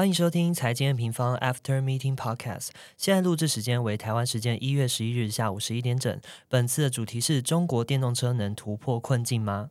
欢迎收听财经平方 After Meeting Podcast。现在录制时间为台湾时间一月十一日下午十一点整。本次的主题是中国电动车能突破困境吗？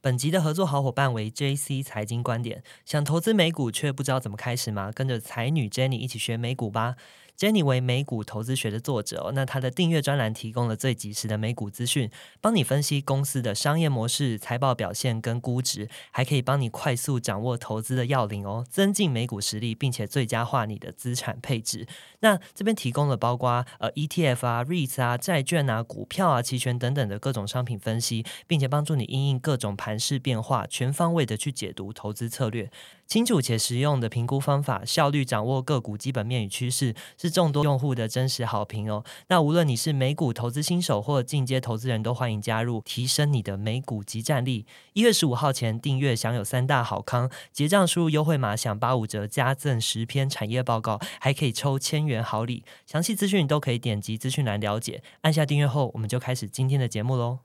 本集的合作好伙伴为 JC 财经观点。想投资美股却不知道怎么开始吗？跟着才女 Jenny 一起学美股吧。Jenny 为美股投资学的作者，那他的订阅专栏提供了最及时的美股资讯，帮你分析公司的商业模式、财报表现跟估值，还可以帮你快速掌握投资的要领哦，增进美股实力，并且最佳化你的资产配置。那这边提供了包括呃 ETF 啊、REITs 啊、债券啊、股票啊、期权等等的各种商品分析，并且帮助你应应各种盘势变化，全方位的去解读投资策略。清楚且实用的评估方法，效率掌握个股基本面与趋势，是众多用户的真实好评哦。那无论你是美股投资新手或进阶投资人都欢迎加入，提升你的美股及战力。一月十五号前订阅享有三大好康，结账输入优惠码享八五折，加赠十篇产业报告，还可以抽千元好礼。详细资讯都可以点击资讯栏了解。按下订阅后，我们就开始今天的节目喽。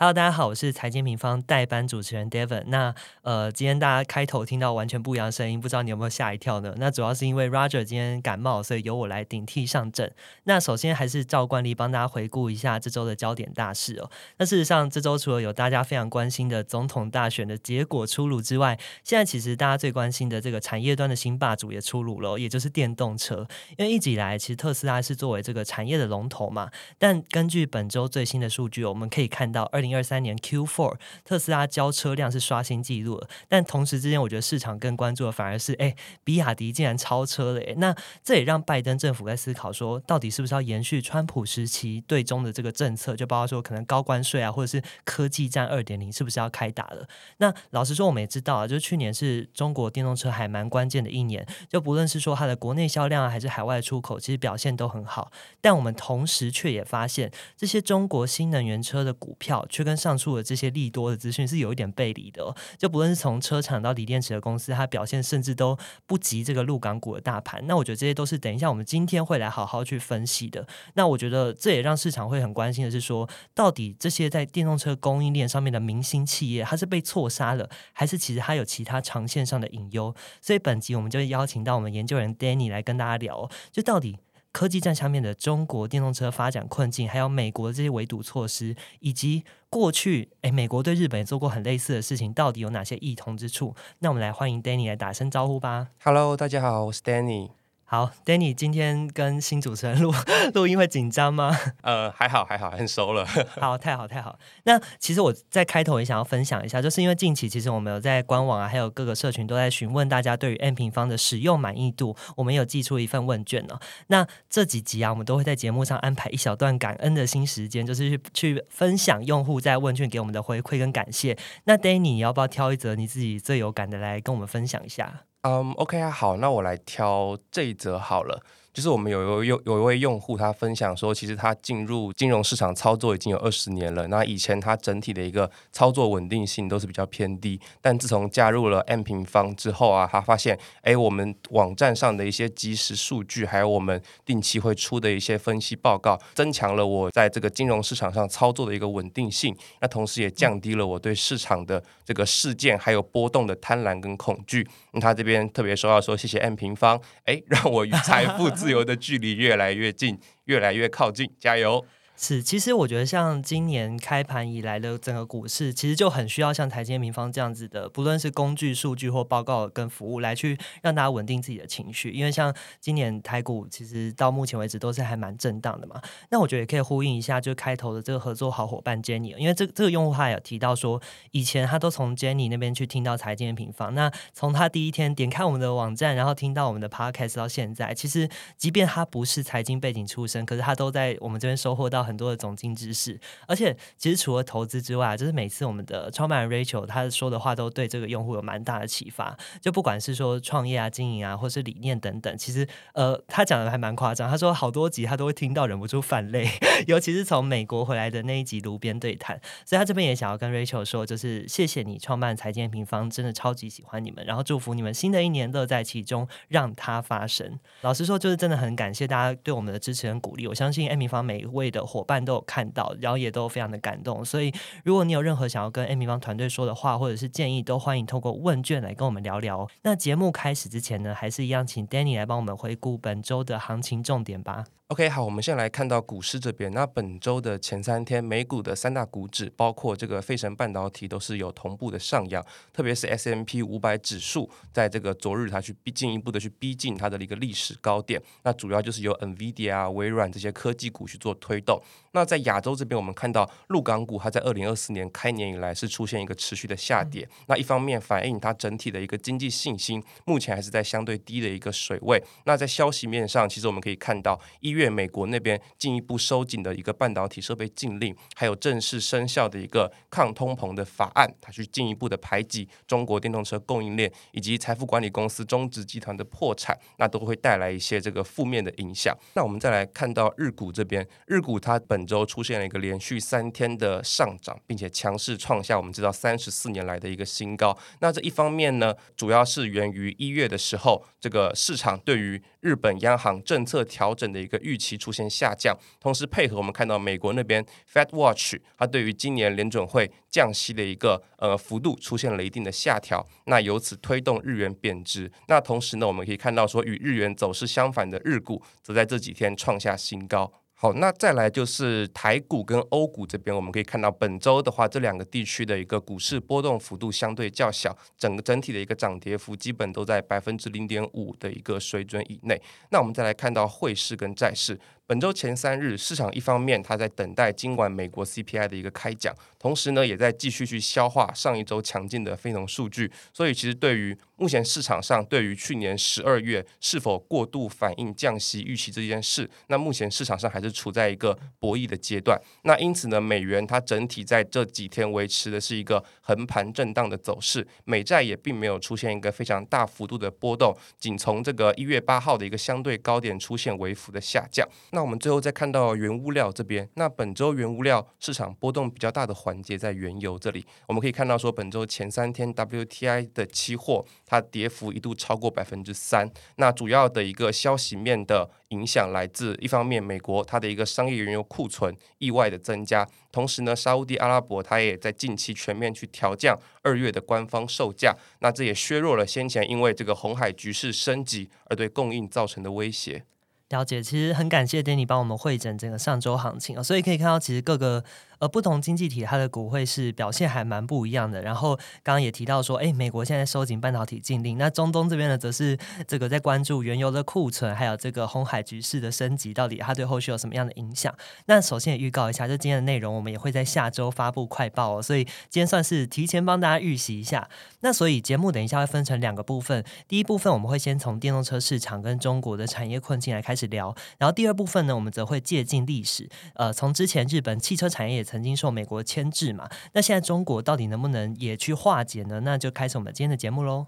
Hello，大家好，我是财经平方代班主持人 Devon。那呃，今天大家开头听到完全不一样的声音，不知道你有没有吓一跳呢？那主要是因为 Roger 今天感冒，所以由我来顶替上阵。那首先还是照惯例帮大家回顾一下这周的焦点大事哦。那事实上，这周除了有大家非常关心的总统大选的结果出炉之外，现在其实大家最关心的这个产业端的新霸主也出炉了，也就是电动车。因为一直以来，其实特斯拉是作为这个产业的龙头嘛。但根据本周最新的数据，我们可以看到二零。零二三年 Q4，特斯拉交车辆是刷新纪录了，但同时之间，我觉得市场更关注的反而是，哎，比亚迪竟然超车了，哎，那这也让拜登政府在思考说，到底是不是要延续川普时期对中的这个政策，就包括说可能高关税啊，或者是科技战二点零，是不是要开打了？那老实说，我们也知道啊，就是去年是中国电动车还蛮关键的一年，就不论是说它的国内销量，还是海外出口，其实表现都很好，但我们同时却也发现，这些中国新能源车的股票。却跟上述的这些利多的资讯是有一点背离的，就不论是从车厂到锂电池的公司，它表现甚至都不及这个陆港股的大盘。那我觉得这些都是等一下我们今天会来好好去分析的。那我觉得这也让市场会很关心的是说，到底这些在电动车供应链上面的明星企业，它是被错杀了，还是其实它有其他长线上的隐忧？所以本集我们就邀请到我们研究人 Danny 来跟大家聊，就到底。科技战下面的中国电动车发展困境，还有美国的这些围堵措施，以及过去诶美国对日本做过很类似的事情，到底有哪些异同之处？那我们来欢迎 Danny 来打声招呼吧。Hello，大家好，我是 Danny。好，Danny，今天跟新主持人录 录音会紧张吗？呃，还好，还好，很熟了。好，太好，太好。那其实我在开头也想要分享一下，就是因为近期其实我们有在官网啊，还有各个社群都在询问大家对于 M 平方的使用满意度，我们有寄出一份问卷呢。那这几集啊，我们都会在节目上安排一小段感恩的新时间，就是去去分享用户在问卷给我们的回馈跟感谢。那 Danny，你要不要挑一则你自己最有感的来跟我们分享一下？嗯，OK 啊，好，那我来挑这一则好了。就是我们有有有一位用户，他分享说，其实他进入金融市场操作已经有二十年了。那以前他整体的一个操作稳定性都是比较偏低，但自从加入了 M 平方之后啊，他发现，哎，我们网站上的一些即时数据，还有我们定期会出的一些分析报告，增强了我在这个金融市场上操作的一个稳定性。那同时也降低了我对市场的这个事件还有波动的贪婪跟恐惧。那他这边特别说到说，谢谢 M 平方，哎，让我与财富。自自由的距离越来越近，越来越靠近，加油！是，其实我觉得像今年开盘以来的整个股市，其实就很需要像台积民方这样子的，不论是工具、数据或报告跟服务，来去让大家稳定自己的情绪。因为像今年台股，其实到目前为止都是还蛮震荡的嘛。那我觉得也可以呼应一下，就开头的这个合作好伙伴 Jenny，因为这这个用户他有提到说，以前他都从 Jenny 那边去听到财经的平方。那从他第一天点开我们的网站，然后听到我们的 Podcast 到现在，其实即便他不是财经背景出身，可是他都在我们这边收获到。很多的总经知识。而且其实除了投资之外，就是每次我们的创办人 Rachel 他说的话都对这个用户有蛮大的启发。就不管是说创业啊、经营啊，或是理念等等，其实呃，他讲的还蛮夸张。他说好多集他都会听到忍不住泛泪，尤其是从美国回来的那一集炉边对谈。所以他这边也想要跟 Rachel 说，就是谢谢你创办财经平方，真的超级喜欢你们，然后祝福你们新的一年乐在其中，让它发生。老实说，就是真的很感谢大家对我们的支持跟鼓励。我相信 A 平方每一位的伙伴都有看到，然后也都非常的感动。所以如果你有任何想要跟艾米方团队说的话，或者是建议，都欢迎透过问卷来跟我们聊聊。那节目开始之前呢，还是一样，请 Danny 来帮我们回顾本周的行情重点吧。OK，好，我们现在来看到股市这边。那本周的前三天，美股的三大股指，包括这个费城半导体，都是有同步的上扬。特别是 S M P 五百指数，在这个昨日它去逼进一步的去逼近它的一个历史高点。那主要就是由 Nvidia 啊、微软这些科技股去做推动。那在亚洲这边，我们看到陆港股，它在二零二四年开年以来是出现一个持续的下跌。那一方面反映它整体的一个经济信心，目前还是在相对低的一个水位。那在消息面上，其实我们可以看到一。月美国那边进一步收紧的一个半导体设备禁令，还有正式生效的一个抗通膨的法案，它去进一步的排挤中国电动车供应链，以及财富管理公司中植集团的破产，那都会带来一些这个负面的影响。那我们再来看到日股这边，日股它本周出现了一个连续三天的上涨，并且强势创下我们知道三十四年来的一个新高。那这一方面呢，主要是源于一月的时候，这个市场对于日本央行政策调整的一个预期出现下降，同时配合我们看到美国那边 Fed Watch，它对于今年联准会降息的一个呃幅度出现了一定的下调，那由此推动日元贬值。那同时呢，我们可以看到说与日元走势相反的日股，则在这几天创下新高。好，那再来就是台股跟欧股这边，我们可以看到本周的话，这两个地区的一个股市波动幅度相对较小，整个整体的一个涨跌幅基本都在百分之零点五的一个水准以内。那我们再来看到汇市跟债市。本周前三日，市场一方面它在等待今晚美国 CPI 的一个开奖，同时呢，也在继续去消化上一周强劲的非农数据。所以，其实对于目前市场上对于去年十二月是否过度反映降息预期这件事，那目前市场上还是处在一个博弈的阶段。那因此呢，美元它整体在这几天维持的是一个横盘震荡的走势，美债也并没有出现一个非常大幅度的波动，仅从这个一月八号的一个相对高点出现微幅的下降。那我们最后再看到原物料这边，那本周原物料市场波动比较大的环节在原油这里，我们可以看到说本周前三天 WTI 的期货它跌幅一度超过百分之三，那主要的一个消息面的影响来自一方面美国它的一个商业原油库存意外的增加，同时呢沙地阿拉伯它也在近期全面去调降二月的官方售价，那这也削弱了先前因为这个红海局势升级而对供应造成的威胁。了解，其实很感谢 Danny 帮我们会诊整个上周行情啊，所以可以看到其实各个。而不同经济体它的股汇是表现还蛮不一样的。然后刚刚也提到说，哎，美国现在收紧半导体禁令，那中东这边呢，则是这个在关注原油的库存，还有这个红海局势的升级，到底它对后续有什么样的影响？那首先也预告一下，就今天的内容，我们也会在下周发布快报哦。所以今天算是提前帮大家预习一下。那所以节目等一下会分成两个部分，第一部分我们会先从电动车市场跟中国的产业困境来开始聊，然后第二部分呢，我们则会借鉴历史，呃，从之前日本汽车产业。曾经受美国牵制嘛？那现在中国到底能不能也去化解呢？那就开始我们今天的节目喽。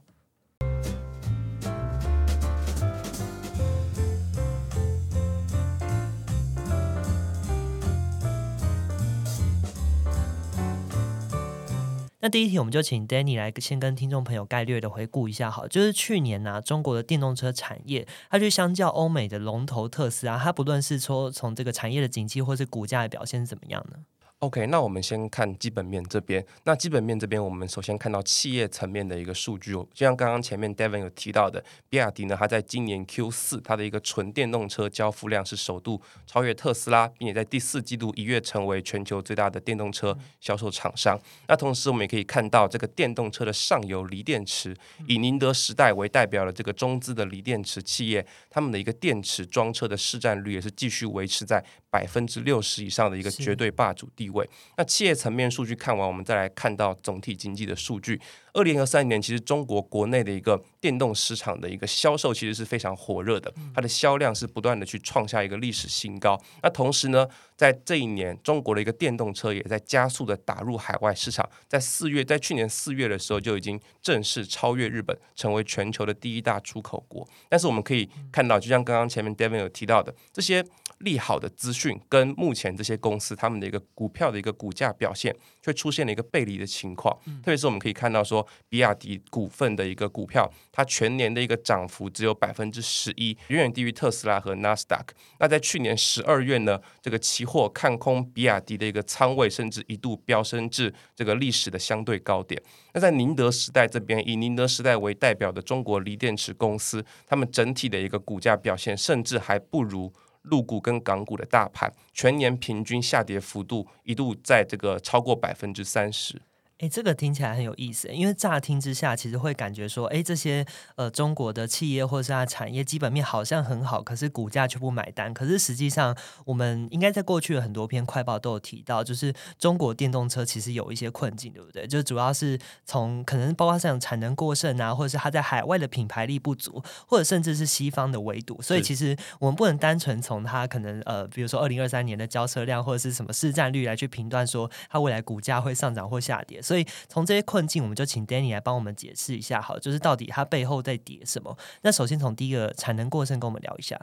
那第一题，我们就请 Danny 来先跟听众朋友概略的回顾一下，好，就是去年呢，中国的电动车产业，它就相较欧美的龙头特斯拉，它不论是说从这个产业的景气，或是股价的表现是怎么样呢？OK，那我们先看基本面这边。那基本面这边，我们首先看到企业层面的一个数据，就像刚刚前面 Devin 有提到的，比亚迪呢，它在今年 Q 四它的一个纯电动车交付量是首度超越特斯拉，并且在第四季度一跃成为全球最大的电动车销售厂商。那同时，我们也可以看到这个电动车的上游锂电池，以宁德时代为代表的这个中资的锂电池企业，他们的一个电池装车的市占率也是继续维持在百分之六十以上的一个绝对霸主地。位那企业层面数据看完，我们再来看到总体经济的数据。二零二三年，其实中国国内的一个电动市场的一个销售其实是非常火热的，它的销量是不断的去创下一个历史新高。那同时呢，在这一年，中国的一个电动车也在加速的打入海外市场，在四月，在去年四月的时候就已经正式超越日本，成为全球的第一大出口国。但是我们可以看到，就像刚刚前面 Devin 有提到的，这些利好的资讯跟目前这些公司他们的一个股票的一个股价表现，却出现了一个背离的情况。特别是我们可以看到说，比亚迪股份的一个股票。它全年的一个涨幅只有百分之十一，远远低于特斯拉和纳斯达克。那在去年十二月呢，这个期货看空比亚迪的一个仓位，甚至一度飙升至这个历史的相对高点。那在宁德时代这边，以宁德时代为代表的中国锂电池公司，他们整体的一个股价表现，甚至还不如陆股跟港股的大盘，全年平均下跌幅度一度在这个超过百分之三十。哎，这个听起来很有意思，因为乍听之下，其实会感觉说，哎，这些呃中国的企业或者是它产业基本面好像很好，可是股价却不买单。可是实际上，我们应该在过去的很多篇快报都有提到，就是中国电动车其实有一些困境，对不对？就主要是从可能包括像产能过剩啊，或者是它在海外的品牌力不足，或者甚至是西方的围堵。所以其实我们不能单纯从它可能呃，比如说二零二三年的交车量或者是什么市占率来去评断说它未来股价会上涨或下跌。所以从这些困境，我们就请 Danny 来帮我们解释一下，好，就是到底它背后在叠什么？那首先从第一个产能过剩跟我们聊一下。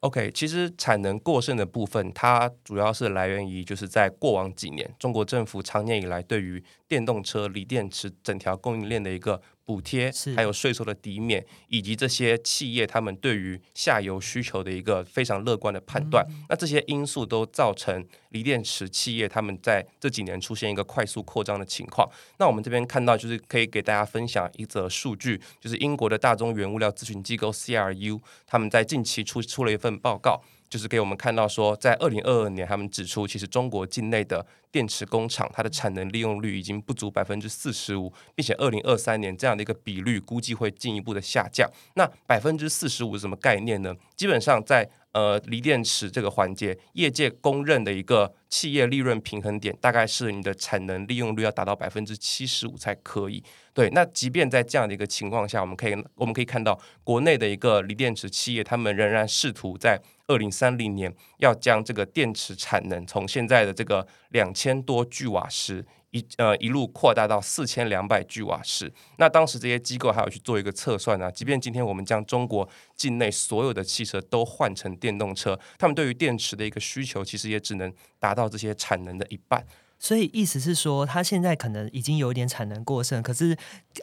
OK，其实产能过剩的部分，它主要是来源于就是在过往几年，中国政府常年以来对于电动车锂电池整条供应链的一个。补贴，还有税收的抵免，以及这些企业他们对于下游需求的一个非常乐观的判断，那这些因素都造成锂电池企业他们在这几年出现一个快速扩张的情况。那我们这边看到，就是可以给大家分享一则数据，就是英国的大宗原物料咨询机构 CRU 他们在近期出出了一份报告。就是给我们看到说，在二零二二年，他们指出，其实中国境内的电池工厂，它的产能利用率已经不足百分之四十五，并且二零二三年这样的一个比率估计会进一步的下降。那百分之四十五是什么概念呢？基本上在呃锂电池这个环节，业界公认的一个企业利润平衡点，大概是你的产能利用率要达到百分之七十五才可以。对，那即便在这样的一个情况下，我们可以我们可以看到，国内的一个锂电池企业，他们仍然试图在二零三零年要将这个电池产能从现在的这个两千多 G 瓦时一呃一路扩大到四千两百 G 瓦时。那当时这些机构还要去做一个测算呢，即便今天我们将中国境内所有的汽车都换成电动车，他们对于电池的一个需求其实也只能达到这些产能的一半。所以意思是说，它现在可能已经有点产能过剩，可是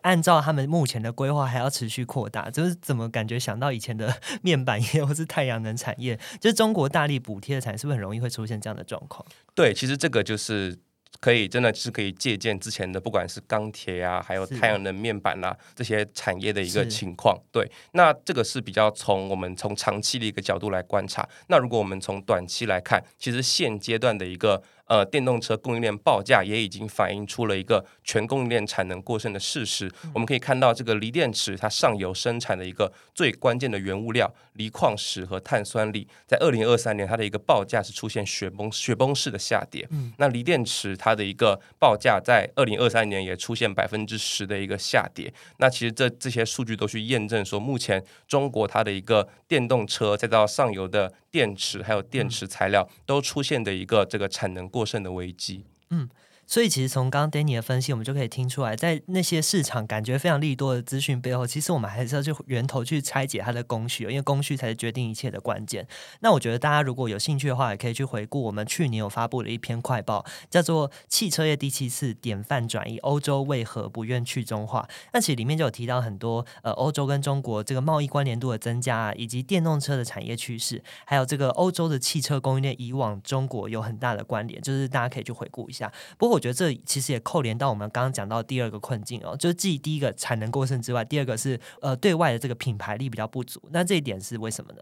按照他们目前的规划，还要持续扩大。就是怎么感觉想到以前的 面板业或是太阳能产业，就是中国大力补贴的产业，是不是很容易会出现这样的状况？对，其实这个就是可以，真的是可以借鉴之前的，不管是钢铁啊，还有太阳能面板啊这些产业的一个情况。对，那这个是比较从我们从长期的一个角度来观察。那如果我们从短期来看，其实现阶段的一个。呃，电动车供应链报价也已经反映出了一个全供应链产能过剩的事实。我们可以看到，这个锂电池它上游生产的一个最关键的原物料锂矿石和碳酸锂，在二零二三年它的一个报价是出现雪崩雪崩式的下跌。那锂电池它的一个报价在二零二三年也出现百分之十的一个下跌。那其实这这些数据都去验证说，目前中国它的一个电动车再到上游的电池还有电池材料都出现的一个这个产能。过剩的危机。嗯。所以其实从刚刚 Danny 的分析，我们就可以听出来，在那些市场感觉非常利多的资讯背后，其实我们还是要去源头去拆解它的供需，因为供需才是决定一切的关键。那我觉得大家如果有兴趣的话，也可以去回顾我们去年有发布的一篇快报，叫做《汽车业第七次典范转移：欧洲为何不愿去中化》。那其实里面就有提到很多呃，欧洲跟中国这个贸易关联度的增加，以及电动车的产业趋势，还有这个欧洲的汽车供应链以往中国有很大的关联，就是大家可以去回顾一下。不过我觉得这其实也扣连到我们刚刚讲到第二个困境哦，就是继第一个产能过剩之外，第二个是呃对外的这个品牌力比较不足。那这一点是为什么呢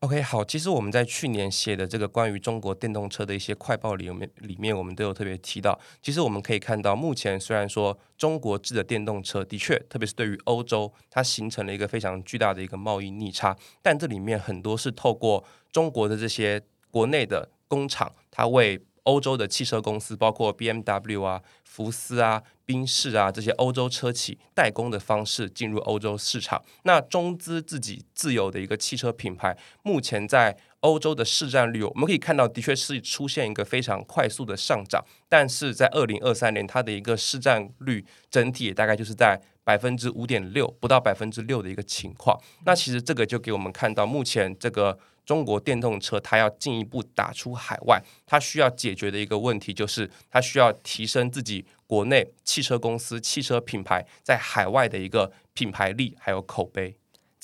？OK，好，其实我们在去年写的这个关于中国电动车的一些快报里面，里面我们都有特别提到。其实我们可以看到，目前虽然说中国制的电动车的确，特别是对于欧洲，它形成了一个非常巨大的一个贸易逆差，但这里面很多是透过中国的这些国内的工厂，它为欧洲的汽车公司，包括 B M W 啊、福斯啊、宾士啊这些欧洲车企代工的方式进入欧洲市场。那中资自己自有的一个汽车品牌，目前在欧洲的市占率，我们可以看到，的确是出现一个非常快速的上涨。但是在二零二三年，它的一个市占率整体大概就是在百分之五点六，不到百分之六的一个情况。那其实这个就给我们看到，目前这个中国电动车它要进一步打出海外，它需要解决的一个问题就是，它需要提升自己国内汽车公司、汽车品牌在海外的一个品牌力还有口碑。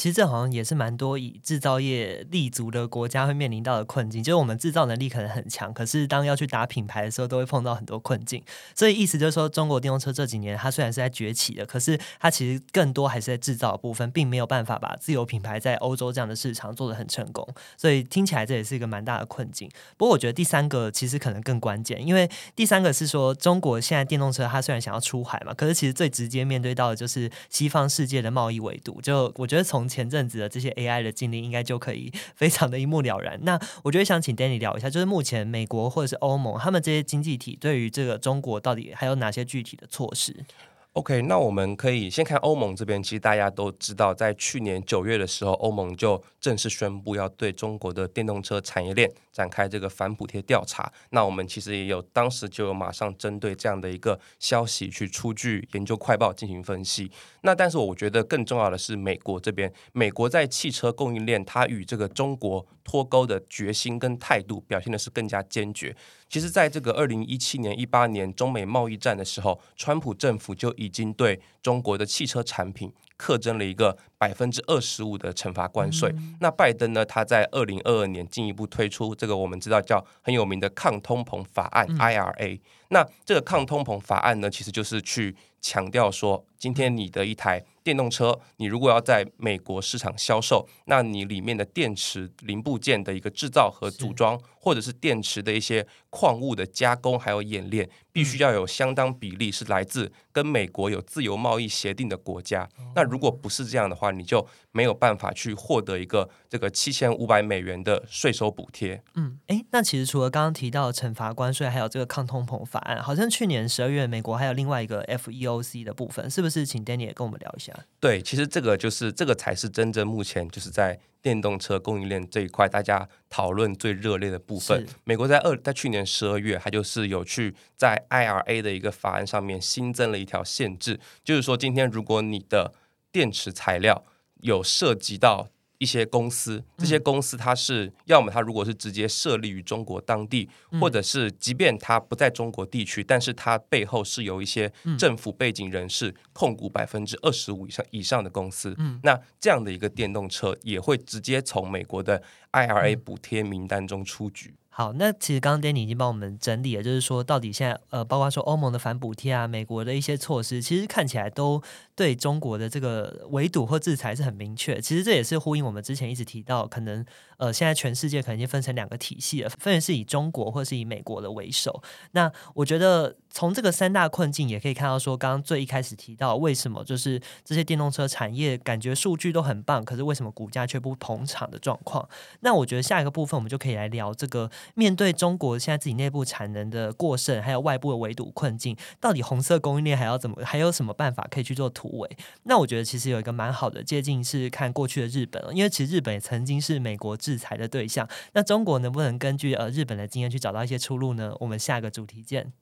其实这好像也是蛮多以制造业立足的国家会面临到的困境，就是我们制造能力可能很强，可是当要去打品牌的时候，都会碰到很多困境。所以意思就是说，中国电动车这几年它虽然是在崛起的，可是它其实更多还是在制造部分，并没有办法把自有品牌在欧洲这样的市场做得很成功。所以听起来这也是一个蛮大的困境。不过我觉得第三个其实可能更关键，因为第三个是说，中国现在电动车它虽然想要出海嘛，可是其实最直接面对到的就是西方世界的贸易维度。就我觉得从前阵子的这些 AI 的经历，应该就可以非常的一目了然。那我觉得想请 Danny 聊一下，就是目前美国或者是欧盟，他们这些经济体对于这个中国到底还有哪些具体的措施？OK，那我们可以先看欧盟这边。其实大家都知道，在去年九月的时候，欧盟就正式宣布要对中国的电动车产业链展开这个反补贴调查。那我们其实也有当时就有马上针对这样的一个消息去出具研究快报进行分析。那但是我觉得更重要的是，美国这边，美国在汽车供应链它与这个中国脱钩的决心跟态度表现的是更加坚决。其实，在这个二零一七年、一八年中美贸易战的时候，川普政府就已经对中国的汽车产品课征了一个百分之二十五的惩罚关税。那拜登呢，他在二零二二年进一步推出这个我们知道叫很有名的抗通膨法案 （IRA）。那这个抗通膨法案呢，其实就是去强调说，今天你的一台。电动车，你如果要在美国市场销售，那你里面的电池零部件的一个制造和组装，或者是电池的一些矿物的加工还有冶炼，必须要有相当比例是来自跟美国有自由贸易协定的国家。那如果不是这样的话，你就没有办法去获得一个这个七千五百美元的税收补贴。嗯，诶，那其实除了刚刚提到的惩罚关税，还有这个抗通膨法案，好像去年十二月美国还有另外一个 FEOC 的部分，是不是？请 Danny 也跟我们聊一下。对，其实这个就是这个才是真正目前就是在电动车供应链这一块，大家讨论最热烈的部分。美国在二在去年十二月，它就是有去在 IRA 的一个法案上面新增了一条限制，就是说今天如果你的电池材料有涉及到。一些公司，这些公司它是要么它如果是直接设立于中国当地，或者是即便它不在中国地区，但是它背后是有一些政府背景人士控股百分之二十五以上以上的公司，那这样的一个电动车也会直接从美国的 IRA 补贴名单中出局。好，那其实刚刚 Danny 已经帮我们整理了，就是说到底现在呃，包括说欧盟的反补贴啊，美国的一些措施，其实看起来都对中国的这个围堵或制裁是很明确。其实这也是呼应我们之前一直提到，可能呃，现在全世界可能已经分成两个体系了，分别是以中国或是以美国的为首。那我觉得从这个三大困境也可以看到，说刚刚最一开始提到，为什么就是这些电动车产业感觉数据都很棒，可是为什么股价却不捧场的状况？那我觉得下一个部分我们就可以来聊这个。面对中国现在自己内部产能的过剩，还有外部的围堵困境，到底红色供应链还要怎么，还有什么办法可以去做突围？那我觉得其实有一个蛮好的接近是看过去的日本，因为其实日本也曾经是美国制裁的对象。那中国能不能根据呃日本的经验去找到一些出路呢？我们下个主题见。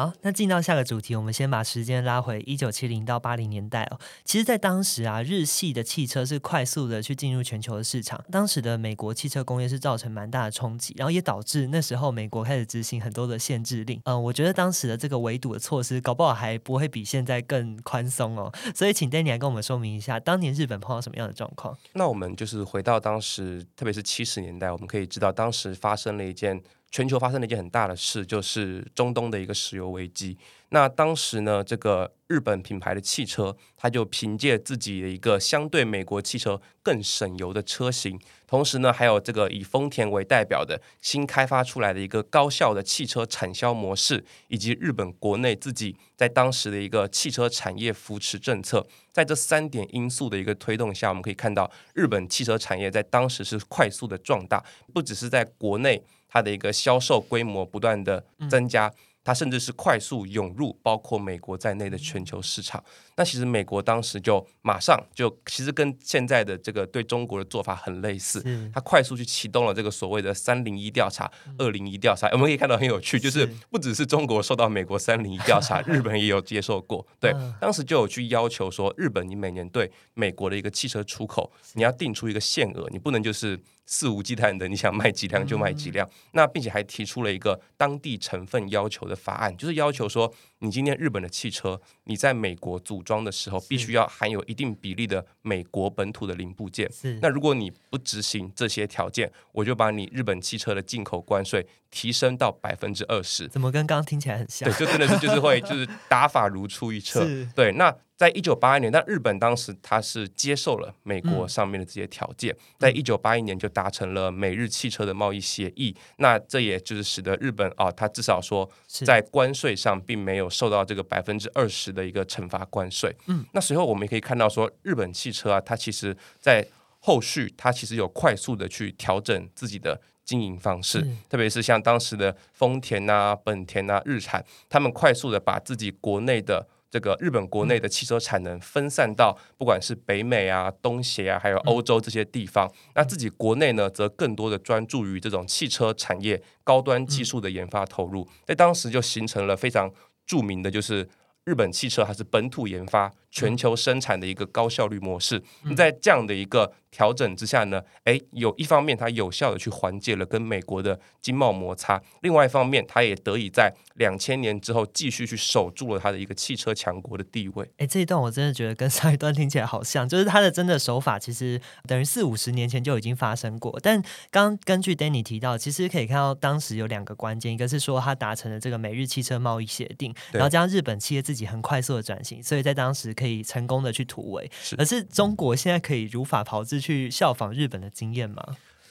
好，那进到下个主题，我们先把时间拉回一九七零到八零年代哦。其实，在当时啊，日系的汽车是快速的去进入全球的市场。当时的美国汽车工业是造成蛮大的冲击，然后也导致那时候美国开始执行很多的限制令。嗯，我觉得当时的这个围堵的措施，搞不好还不会比现在更宽松哦。所以，请 Danny 来跟我们说明一下，当年日本碰到什么样的状况？那我们就是回到当时，特别是七十年代，我们可以知道当时发生了一件。全球发生了一件很大的事，就是中东的一个石油危机。那当时呢，这个日本品牌的汽车，它就凭借自己的一个相对美国汽车更省油的车型，同时呢，还有这个以丰田为代表的新开发出来的一个高效的汽车产销模式，以及日本国内自己在当时的一个汽车产业扶持政策，在这三点因素的一个推动下，我们可以看到日本汽车产业在当时是快速的壮大，不只是在国内。它的一个销售规模不断的增加，它甚至是快速涌入包括美国在内的全球市场。那其实美国当时就马上就其实跟现在的这个对中国的做法很类似，它快速去启动了这个所谓的三零一调查、二零一调查。我们可以看到很有趣，就是不只是中国受到美国三零一调查，日本也有接受过。对，当时就有去要求说，日本你每年对美国的一个汽车出口，你要定出一个限额，你不能就是。肆无忌惮的，你想卖几辆就卖几辆。那并且还提出了一个当地成分要求的法案，就是要求说，你今天日本的汽车，你在美国组装的时候，必须要含有一定比例的美国本土的零部件。那如果你不执行这些条件，我就把你日本汽车的进口关税提升到百分之二十。怎么跟刚刚听起来很像？对，就真的是就是会就是打法如出一辙。对，那。在一九八一年，但日本当时他是接受了美国上面的这些条件，在一九八一年就达成了美日汽车的贸易协议。那这也就是使得日本啊，它至少说在关税上并没有受到这个百分之二十的一个惩罚关税。嗯，那随后我们也可以看到说，日本汽车啊，它其实在后续它其实有快速的去调整自己的经营方式，特别是像当时的丰田啊、本田啊、日产，他们快速的把自己国内的这个日本国内的汽车产能分散到不管是北美啊、东协啊，还有欧洲这些地方，那自己国内呢，则更多的专注于这种汽车产业高端技术的研发投入，在当时就形成了非常著名的，就是日本汽车还是本土研发、全球生产的一个高效率模式。在这样的一个调整之下呢，诶，有一方面它有效的去缓解了跟美国的经贸摩擦，另外一方面它也得以在两千年之后继续去守住了它的一个汽车强国的地位。诶，这一段我真的觉得跟上一段听起来好像，就是它的真的手法其实等于四五十年前就已经发生过。但刚根据 Danny 提到，其实可以看到当时有两个关键，一个是说它达成了这个美日汽车贸易协定，然后将日本企业自己很快速的转型，所以在当时可以成功的去突围。而是中国现在可以如法炮制。去效仿日本的经验吗？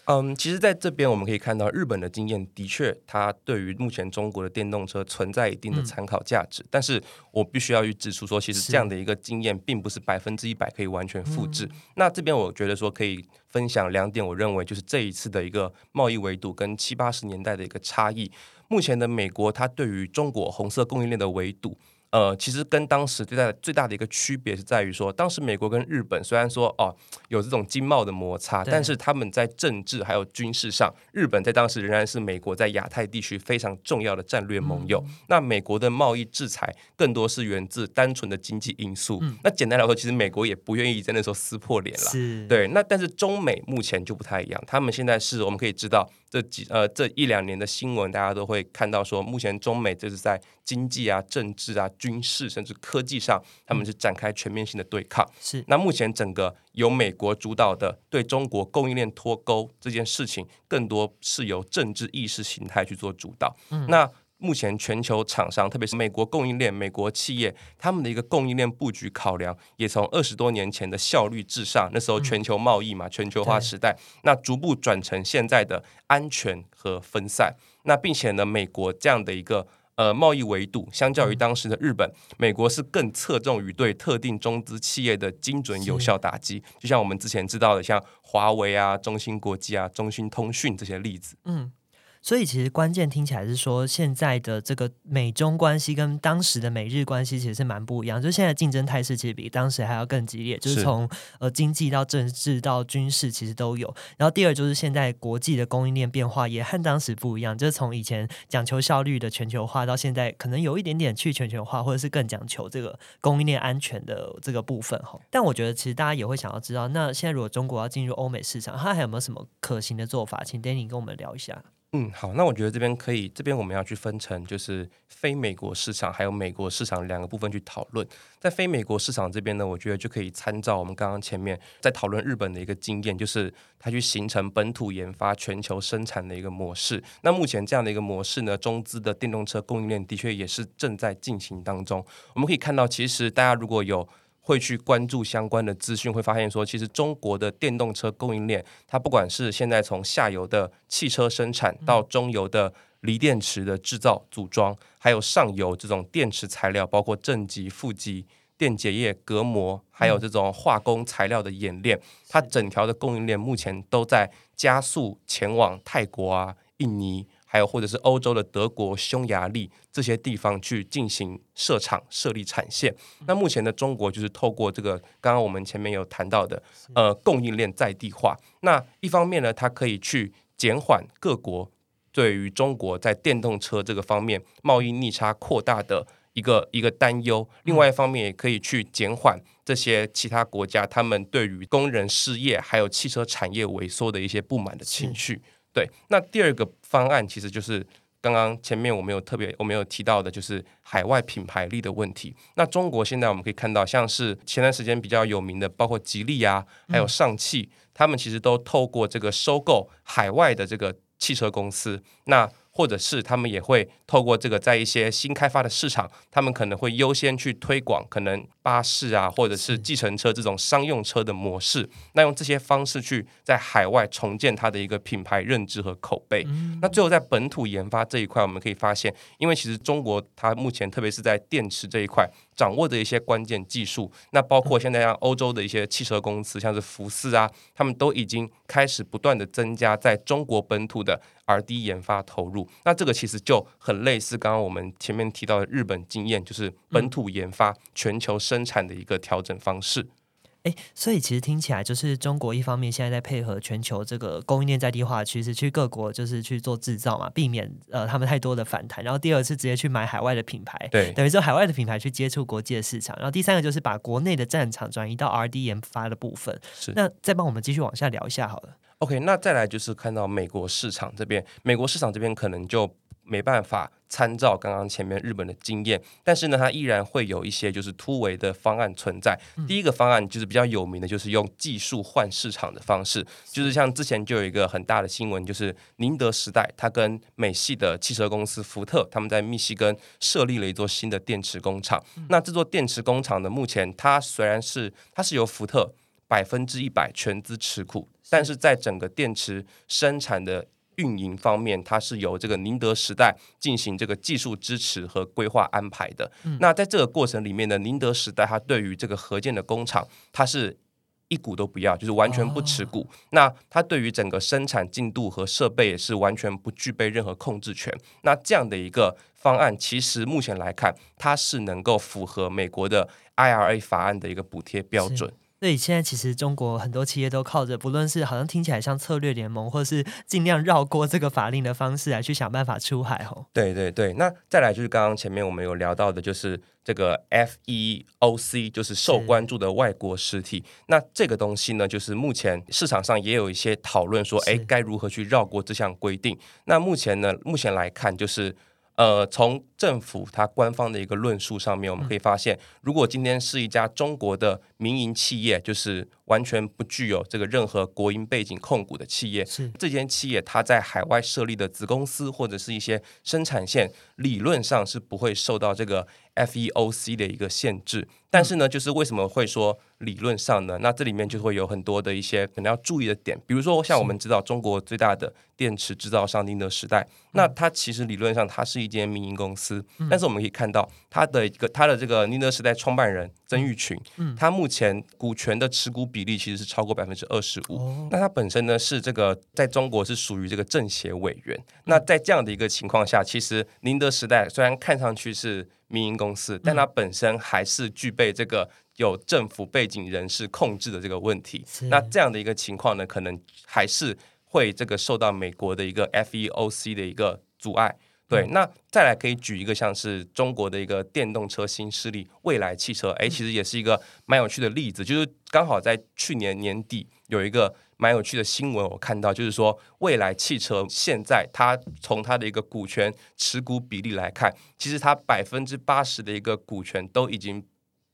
嗯，其实在这边我们可以看到，日本的经验的确，它对于目前中国的电动车存在一定的参考价值。但是我必须要去指出说，其实这样的一个经验并不是百分之一百可以完全复制。那这边我觉得说可以分享两点，我认为就是这一次的一个贸易维度跟七八十年代的一个差异。目前的美国，它对于中国红色供应链的维度。呃，其实跟当时最大最大的一个区别是在于说，当时美国跟日本虽然说哦有这种经贸的摩擦，但是他们在政治还有军事上，日本在当时仍然是美国在亚太地区非常重要的战略盟友。那美国的贸易制裁更多是源自单纯的经济因素。那简单来说，其实美国也不愿意在那时候撕破脸了。对，那但是中美目前就不太一样，他们现在是我们可以知道。这几呃这一两年的新闻，大家都会看到说，目前中美就是在经济啊、政治啊、军事甚至科技上，他们是展开全面性的对抗。是那目前整个由美国主导的对中国供应链脱钩这件事情，更多是由政治意识形态去做主导。嗯，那。目前全球厂商，特别是美国供应链、美国企业，他们的一个供应链布局考量，也从二十多年前的效率至上，那时候全球贸易嘛，全球化时代，那逐步转成现在的安全和分散。那并且呢，美国这样的一个呃贸易维度，相较于当时的日本，美国是更侧重于对特定中资企业的精准有效打击。就像我们之前知道的，像华为啊、中芯国际啊、中兴通讯这些例子。嗯。所以其实关键听起来是说，现在的这个美中关系跟当时的美日关系其实是蛮不一样。就现在竞争态势其实比当时还要更激烈，就是从呃经济到政治到军事其实都有。然后第二就是现在国际的供应链变化也和当时不一样，就是从以前讲求效率的全球化，到现在可能有一点点去全球化，或者是更讲求这个供应链安全的这个部分哈。但我觉得其实大家也会想要知道，那现在如果中国要进入欧美市场，它还有没有什么可行的做法？请 Danny 跟我们聊一下。嗯，好，那我觉得这边可以，这边我们要去分成就是非美国市场还有美国市场两个部分去讨论。在非美国市场这边呢，我觉得就可以参照我们刚刚前面在讨论日本的一个经验，就是它去形成本土研发、全球生产的一个模式。那目前这样的一个模式呢，中资的电动车供应链的确也是正在进行当中。我们可以看到，其实大家如果有会去关注相关的资讯，会发现说，其实中国的电动车供应链，它不管是现在从下游的汽车生产，到中游的锂电池的制造组装，还有上游这种电池材料，包括正极、负极、电解液隔膜，还有这种化工材料的冶炼，它整条的供应链目前都在加速前往泰国啊、印尼。还有或者是欧洲的德国、匈牙利这些地方去进行设厂、设立产线。那目前的中国就是透过这个，刚刚我们前面有谈到的，呃，供应链在地化。那一方面呢，它可以去减缓各国对于中国在电动车这个方面贸易逆差扩大的一个一个担忧；另外一方面，也可以去减缓这些其他国家他们对于工人失业还有汽车产业萎缩的一些不满的情绪。对，那第二个方案其实就是刚刚前面我们有特别我们有提到的，就是海外品牌力的问题。那中国现在我们可以看到，像是前段时间比较有名的，包括吉利啊，还有上汽，他们其实都透过这个收购海外的这个汽车公司，那。或者是他们也会透过这个，在一些新开发的市场，他们可能会优先去推广可能巴士啊，或者是计程车这种商用车的模式。那用这些方式去在海外重建它的一个品牌认知和口碑。那最后在本土研发这一块，我们可以发现，因为其实中国它目前特别是在电池这一块。掌握的一些关键技术，那包括现在像欧洲的一些汽车公司，像是福斯啊，他们都已经开始不断的增加在中国本土的 R D 研发投入。那这个其实就很类似刚刚我们前面提到的日本经验，就是本土研发、全球生产的一个调整方式。哎，所以其实听起来就是中国一方面现在在配合全球这个供应链在地化趋势，去各国就是去做制造嘛，避免呃他们太多的反弹。然后第二是直接去买海外的品牌，对，等于说海外的品牌去接触国际的市场。然后第三个就是把国内的战场转移到 R D 研发的部分。是，那再帮我们继续往下聊一下好了。OK，那再来就是看到美国市场这边，美国市场这边可能就。没办法参照刚刚前面日本的经验，但是呢，它依然会有一些就是突围的方案存在。第一个方案就是比较有名的，就是用技术换市场的方式，就是像之前就有一个很大的新闻，就是宁德时代它跟美系的汽车公司福特，他们在密西根设立了一座新的电池工厂。那这座电池工厂呢，目前它虽然是它是由福特百分之一百全资持股，但是在整个电池生产的。运营方面，它是由这个宁德时代进行这个技术支持和规划安排的。那在这个过程里面呢，宁德时代它对于这个核建的工厂，它是一股都不要，就是完全不持股。那它对于整个生产进度和设备也是完全不具备任何控制权。那这样的一个方案，其实目前来看，它是能够符合美国的 IRA 法案的一个补贴标准。所以现在其实中国很多企业都靠着，不论是好像听起来像策略联盟，或是尽量绕过这个法令的方式来去想办法出海哦。对对对，那再来就是刚刚前面我们有聊到的，就是这个 FEOC，就是受关注的外国实体。那这个东西呢，就是目前市场上也有一些讨论说，哎，该如何去绕过这项规定？那目前呢，目前来看就是。呃，从政府它官方的一个论述上面，我们可以发现，如果今天是一家中国的民营企业，就是完全不具有这个任何国营背景控股的企业，是。这间企业它在海外设立的子公司或者是一些生产线，理论上是不会受到这个 FEOC 的一个限制。但是呢，就是为什么会说？理论上呢，那这里面就会有很多的一些可能要注意的点，比如说像我们知道中国最大的电池制造商宁德时代，那它其实理论上它是一间民营公司，但是我们可以看到它的一个它的这个宁德时代创办人曾毓群，他目前股权的持股比例其实是超过百分之二十五，那他本身呢是这个在中国是属于这个政协委员，那在这样的一个情况下，其实宁德时代虽然看上去是民营公司，但它本身还是具备这个。有政府背景人士控制的这个问题，那这样的一个情况呢，可能还是会这个受到美国的一个 FEOC 的一个阻碍。对，那再来可以举一个像是中国的一个电动车新势力蔚来汽车，哎，其实也是一个蛮有趣的例子，就是刚好在去年年底有一个蛮有趣的新闻，我看到就是说，未来汽车现在它从它的一个股权持股比例来看，其实它百分之八十的一个股权都已经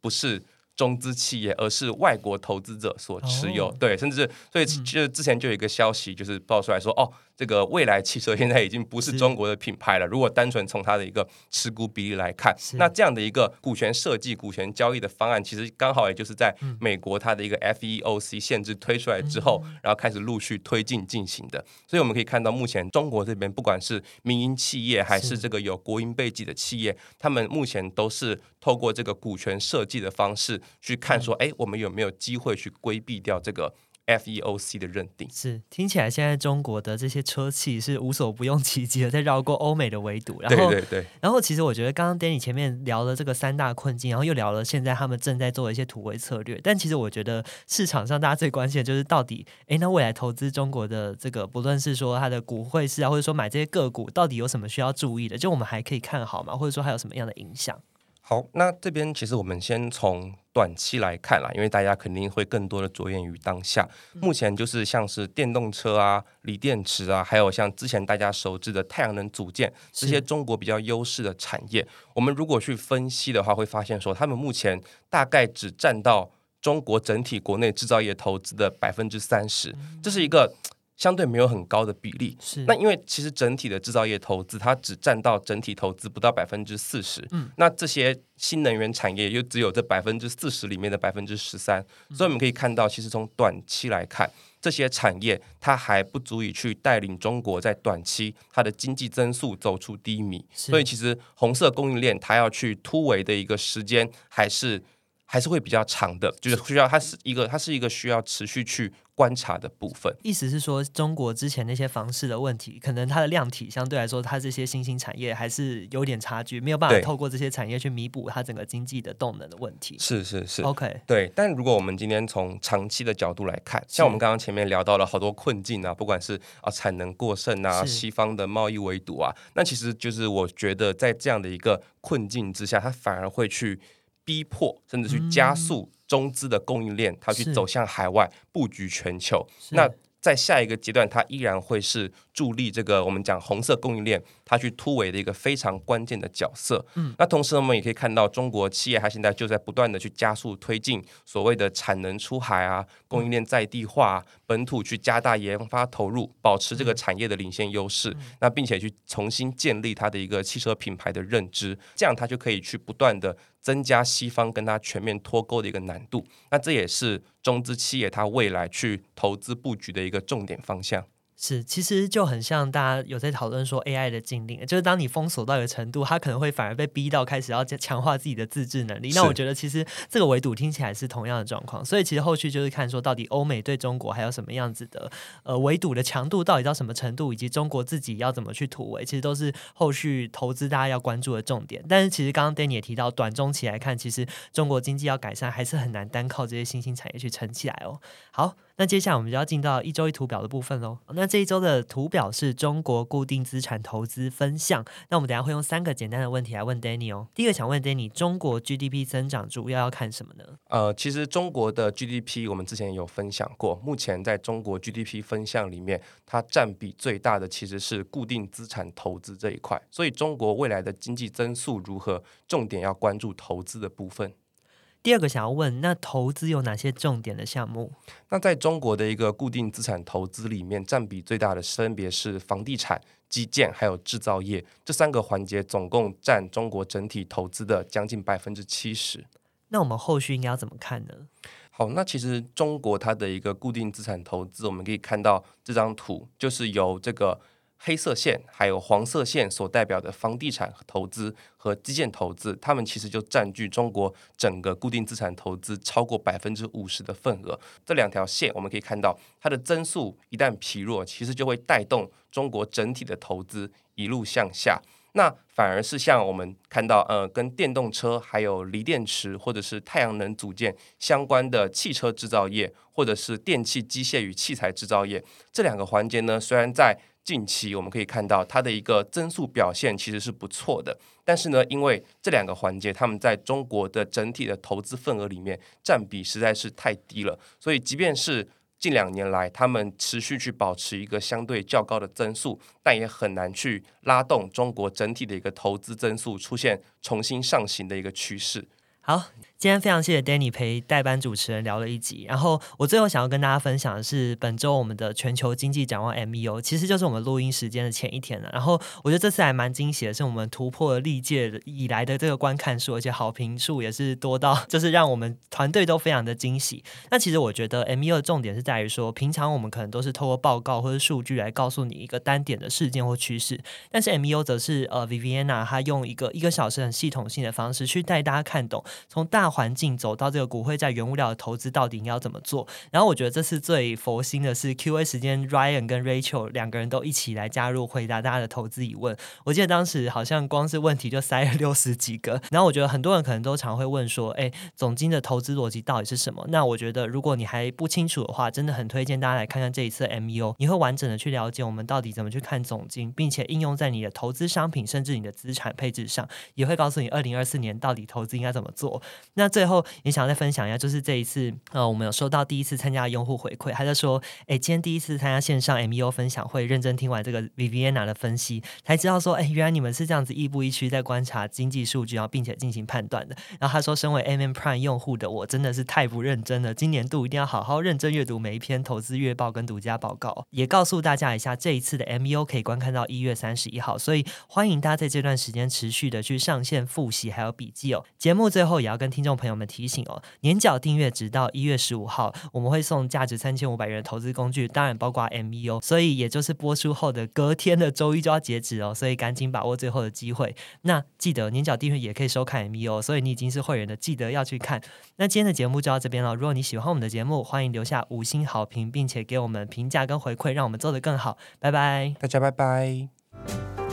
不是。中资企业，而是外国投资者所持有，对，甚至所以就之前就有一个消息，就是爆出来说，哦。这个未来汽车现在已经不是中国的品牌了。如果单纯从它的一个持股比例来看，那这样的一个股权设计、股权交易的方案，其实刚好也就是在美国它的一个 FEOC 限制推出来之后，然后开始陆续推进进行的。所以我们可以看到，目前中国这边不管是民营企业还是这个有国营背景的企业，他们目前都是透过这个股权设计的方式去看说，哎，我们有没有机会去规避掉这个。FEOC 的认定是听起来，现在中国的这些车企是无所不用其极的，在绕过欧美的围堵。然后，对对对。然后，其实我觉得刚刚 Danny 前面聊了这个三大困境，然后又聊了现在他们正在做的一些突围策略。但其实我觉得市场上大家最关心的就是到底，哎，那未来投资中国的这个，不论是说它的股会市啊，或者说买这些个股，到底有什么需要注意的？就我们还可以看好吗？或者说还有什么样的影响？好，那这边其实我们先从短期来看啦，因为大家肯定会更多的着眼于当下。目前就是像是电动车啊、锂电池啊，还有像之前大家熟知的太阳能组件这些中国比较优势的产业，我们如果去分析的话，会发现说，他们目前大概只占到中国整体国内制造业投资的百分之三十，这是一个。相对没有很高的比例，是。那因为其实整体的制造业投资它只占到整体投资不到百分之四十，嗯，那这些新能源产业又只有这百分之四十里面的百分之十三，所以我们可以看到，其实从短期来看，这些产业它还不足以去带领中国在短期它的经济增速走出低迷，所以其实红色供应链它要去突围的一个时间还是还是会比较长的，就是需要它是一个它是一个需要持续去。观察的部分，意思是说，中国之前那些房市的问题，可能它的量体相对来说，它这些新兴产业还是有点差距，没有办法透过这些产业去弥补它整个经济的动能的问题。是是是，OK，对。但如果我们今天从长期的角度来看，像我们刚刚前面聊到了好多困境啊，不管是啊产能过剩啊，西方的贸易围堵啊，那其实就是我觉得在这样的一个困境之下，它反而会去逼迫，甚至去加速。中资的供应链，它去走向海外布局全球，那在下一个阶段，它依然会是助力这个我们讲红色供应链。它去突围的一个非常关键的角色。嗯，那同时我们也可以看到，中国企业它现在就在不断的去加速推进所谓的产能出海啊，供应链在地化，本土去加大研发投入，保持这个产业的领先优势。那并且去重新建立它的一个汽车品牌的认知，这样它就可以去不断的增加西方跟它全面脱钩的一个难度。那这也是中资企业它未来去投资布局的一个重点方向。是，其实就很像大家有在讨论说 AI 的禁令，就是当你封锁到一个程度，它可能会反而被逼到开始要强化自己的自制能力。那我觉得其实这个围堵听起来是同样的状况，所以其实后续就是看说到底欧美对中国还有什么样子的呃围堵的强度到底到什么程度，以及中国自己要怎么去突围，其实都是后续投资大家要关注的重点。但是其实刚刚 Danny 也提到，短中期来看，其实中国经济要改善还是很难单靠这些新兴产业去撑起来哦。好。那接下来我们就要进到一周一图表的部分喽。那这一周的图表是中国固定资产投资分项。那我们等下会用三个简单的问题来问 Danny 哦。第一个想问 Danny，中国 GDP 增长主要要看什么呢？呃，其实中国的 GDP 我们之前有分享过，目前在中国 GDP 分项里面，它占比最大的其实是固定资产投资这一块。所以中国未来的经济增速如何，重点要关注投资的部分。第二个想要问，那投资有哪些重点的项目？那在中国的一个固定资产投资里面，占比最大的分别是房地产、基建还有制造业这三个环节，总共占中国整体投资的将近百分之七十。那我们后续应该要怎么看呢？好，那其实中国它的一个固定资产投资，我们可以看到这张图，就是由这个。黑色线还有黄色线所代表的房地产投资和基建投资，它们其实就占据中国整个固定资产投资超过百分之五十的份额。这两条线我们可以看到，它的增速一旦疲弱，其实就会带动中国整体的投资一路向下。那反而是像我们看到，呃，跟电动车、还有锂电池或者是太阳能组件相关的汽车制造业，或者是电气机械与器材制造业这两个环节呢，虽然在近期我们可以看到它的一个增速表现其实是不错的，但是呢，因为这两个环节他们在中国的整体的投资份额里面占比实在是太低了，所以即便是近两年来，他们持续去保持一个相对较高的增速，但也很难去拉动中国整体的一个投资增速出现重新上行的一个趋势。好。今天非常谢谢 Danny 陪代班主持人聊了一集，然后我最后想要跟大家分享的是本周我们的全球经济展望 MEO，其实就是我们录音时间的前一天了。然后我觉得这次还蛮惊喜的，是我们突破历届以来的这个观看数，而且好评数也是多到就是让我们团队都非常的惊喜。那其实我觉得 MEO 的重点是在于说，平常我们可能都是透过报告或者数据来告诉你一个单点的事件或趋势，但是 MEO 则是呃 Viviana 他用一个一个小时很系统性的方式去带大家看懂从大环境走到这个股会在原物料的投资到底应该要怎么做？然后我觉得这次最佛心的是 Q&A 时间，Ryan 跟 Rachel 两个人都一起来加入回答大家的投资疑问。我记得当时好像光是问题就塞了六十几个。然后我觉得很多人可能都常会问说：“哎，总金的投资逻辑到底是什么？”那我觉得如果你还不清楚的话，真的很推荐大家来看看这一次 MEO，你会完整的去了解我们到底怎么去看总金，并且应用在你的投资商品甚至你的资产配置上，也会告诉你二零二四年到底投资应该怎么做。那最后也想。再分享一下，就是这一次，呃，我们有收到第一次参加的用户回馈，他就说，哎，今天第一次参加线上 MEO 分享会，认真听完这个 Viviana 的分析，才知道说，哎，原来你们是这样子亦步亦趋在观察经济数据，然后并且进行判断的。然后他说，身为 MM Prime 用户的我，真的是太不认真了，今年度一定要好好认真阅读每一篇投资月报跟独家报告。也告诉大家一下，这一次的 MEO 可以观看到一月三十一号，所以欢迎大家在这段时间持续的去上线复习还有笔记哦。节目最后也要跟听众朋友们提醒哦。年缴订阅直到一月十五号，我们会送价值三千五百元的投资工具，当然包括 MEO，所以也就是播出后的隔天的周一就要截止哦，所以赶紧把握最后的机会。那记得年缴订阅也可以收看 MEO，所以你已经是会员的，记得要去看。那今天的节目就到这边了。如果你喜欢我们的节目，欢迎留下五星好评，并且给我们评价跟回馈，让我们做得更好。拜拜，大家拜拜。